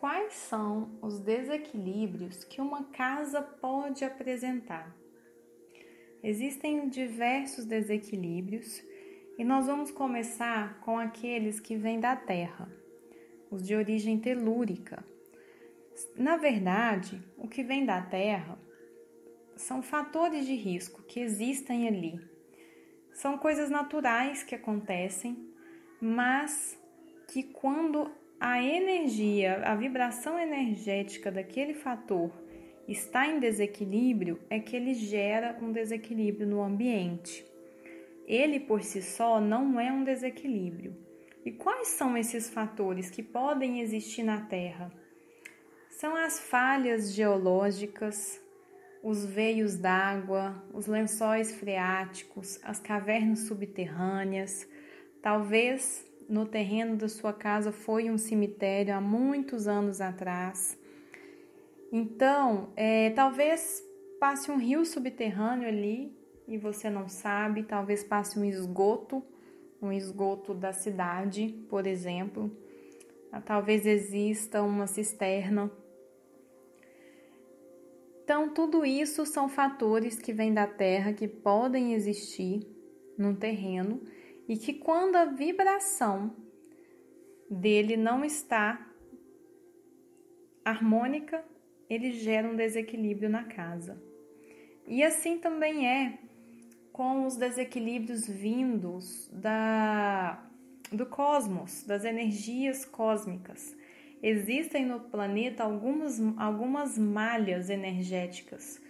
Quais são os desequilíbrios que uma casa pode apresentar? Existem diversos desequilíbrios e nós vamos começar com aqueles que vêm da Terra, os de origem telúrica. Na verdade, o que vem da Terra são fatores de risco que existem ali. São coisas naturais que acontecem, mas que quando a energia, a vibração energética daquele fator está em desequilíbrio, é que ele gera um desequilíbrio no ambiente. Ele por si só não é um desequilíbrio. E quais são esses fatores que podem existir na Terra? São as falhas geológicas, os veios d'água, os lençóis freáticos, as cavernas subterrâneas, talvez no terreno da sua casa foi um cemitério há muitos anos atrás. Então, é, talvez passe um rio subterrâneo ali e você não sabe, talvez passe um esgoto, um esgoto da cidade, por exemplo. Talvez exista uma cisterna. Então, tudo isso são fatores que vêm da terra que podem existir no terreno e que quando a vibração dele não está harmônica, ele gera um desequilíbrio na casa. E assim também é com os desequilíbrios vindos da do cosmos, das energias cósmicas. Existem no planeta algumas, algumas malhas energéticas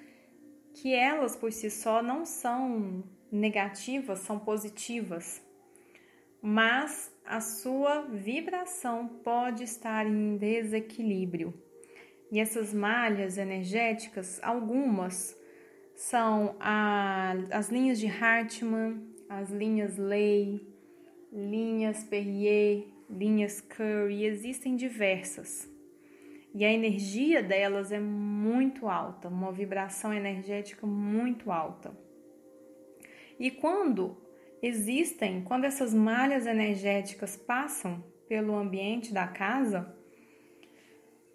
que elas por si só não são negativas, são positivas mas a sua vibração pode estar em desequilíbrio. E essas malhas energéticas, algumas são a, as linhas de Hartmann, as linhas Ley, linhas Perrier, linhas Curry, existem diversas. E a energia delas é muito alta, uma vibração energética muito alta. E quando existem quando essas malhas energéticas passam pelo ambiente da casa,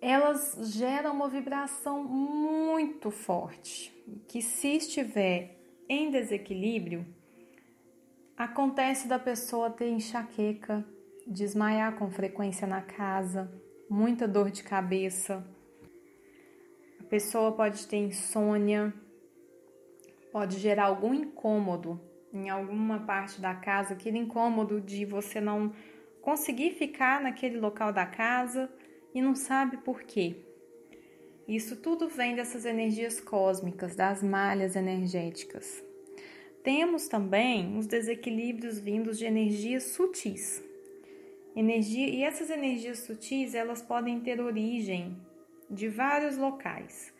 elas geram uma vibração muito forte, que se estiver em desequilíbrio, acontece da pessoa ter enxaqueca, desmaiar com frequência na casa, muita dor de cabeça. A pessoa pode ter insônia, pode gerar algum incômodo em alguma parte da casa, aquele incômodo de você não conseguir ficar naquele local da casa e não sabe por quê. Isso tudo vem dessas energias cósmicas, das malhas energéticas. Temos também os desequilíbrios vindos de energias sutis. Energia, e essas energias sutis, elas podem ter origem de vários locais.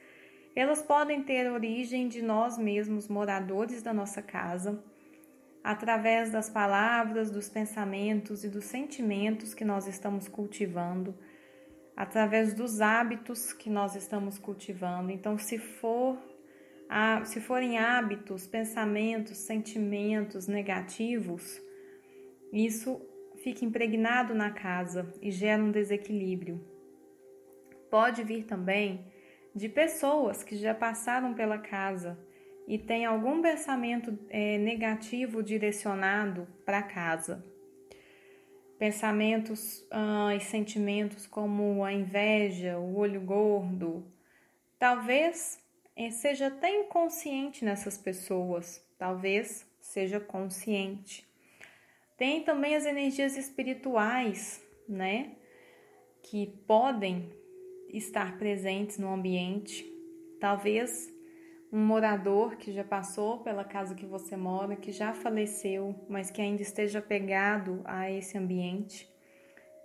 Elas podem ter origem de nós mesmos, moradores da nossa casa, através das palavras, dos pensamentos e dos sentimentos que nós estamos cultivando, através dos hábitos que nós estamos cultivando. Então, se for se forem hábitos, pensamentos, sentimentos negativos, isso fica impregnado na casa e gera um desequilíbrio. Pode vir também de pessoas que já passaram pela casa e tem algum pensamento é, negativo direcionado para casa. Pensamentos ah, e sentimentos como a inveja, o olho gordo, talvez é, seja até inconsciente nessas pessoas, talvez seja consciente. Tem também as energias espirituais, né, que podem estar presentes no ambiente, talvez um morador que já passou pela casa que você mora, que já faleceu, mas que ainda esteja pegado a esse ambiente.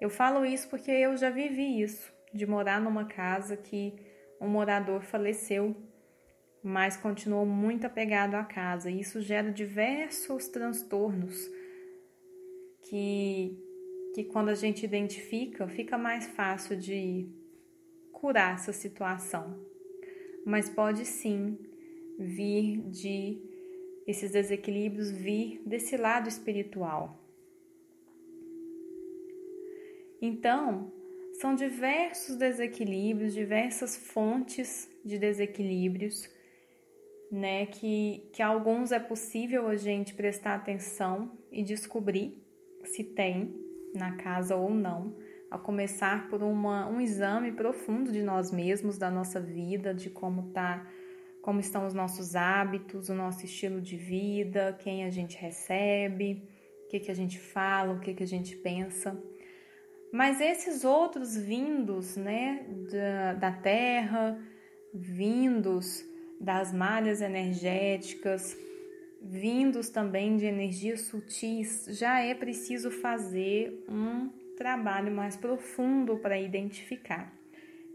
Eu falo isso porque eu já vivi isso, de morar numa casa que um morador faleceu, mas continuou muito apegado à casa. E isso gera diversos transtornos que, que quando a gente identifica, fica mais fácil de curar essa situação. Mas pode sim vir de esses desequilíbrios vir desse lado espiritual. Então, são diversos desequilíbrios, diversas fontes de desequilíbrios, né? Que, que alguns é possível a gente prestar atenção e descobrir se tem na casa ou não, a começar por uma, um exame profundo de nós mesmos, da nossa vida, de como tá, como estão os nossos hábitos, o nosso estilo de vida, quem a gente recebe, o que, que a gente fala, o que, que a gente pensa. Mas esses outros vindos né, da, da terra, vindos das malhas energéticas, vindos também de energias sutis, já é preciso fazer um trabalho mais profundo para identificar.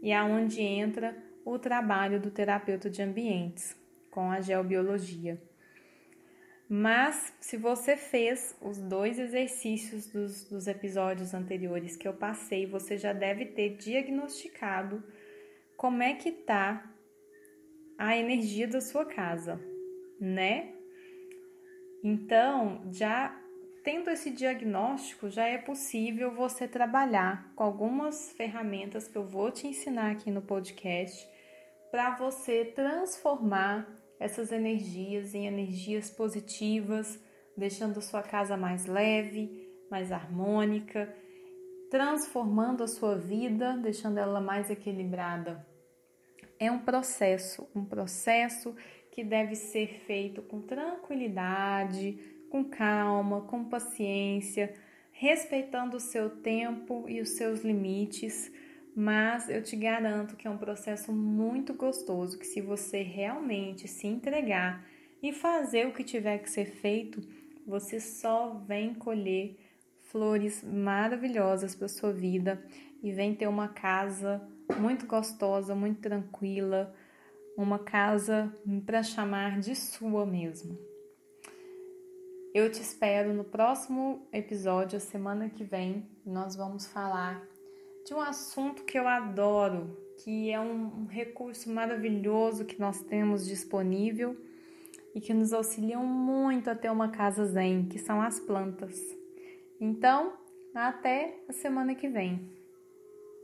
E é onde entra o trabalho do terapeuta de ambientes com a geobiologia. Mas se você fez os dois exercícios dos, dos episódios anteriores que eu passei, você já deve ter diagnosticado como é que tá a energia da sua casa, né? Então, já tendo esse diagnóstico, já é possível você trabalhar com algumas ferramentas que eu vou te ensinar aqui no podcast para você transformar essas energias em energias positivas, deixando sua casa mais leve, mais harmônica, transformando a sua vida, deixando ela mais equilibrada. É um processo, um processo que deve ser feito com tranquilidade, com calma, com paciência, respeitando o seu tempo e os seus limites mas eu te garanto que é um processo muito gostoso que se você realmente se entregar e fazer o que tiver que ser feito, você só vem colher flores maravilhosas para sua vida e vem ter uma casa muito gostosa, muito tranquila, uma casa para chamar de sua mesmo. Eu te espero no próximo episódio, semana que vem. Nós vamos falar de um assunto que eu adoro, que é um recurso maravilhoso que nós temos disponível e que nos auxiliam muito a ter uma casa zen, que são as plantas. Então, até a semana que vem.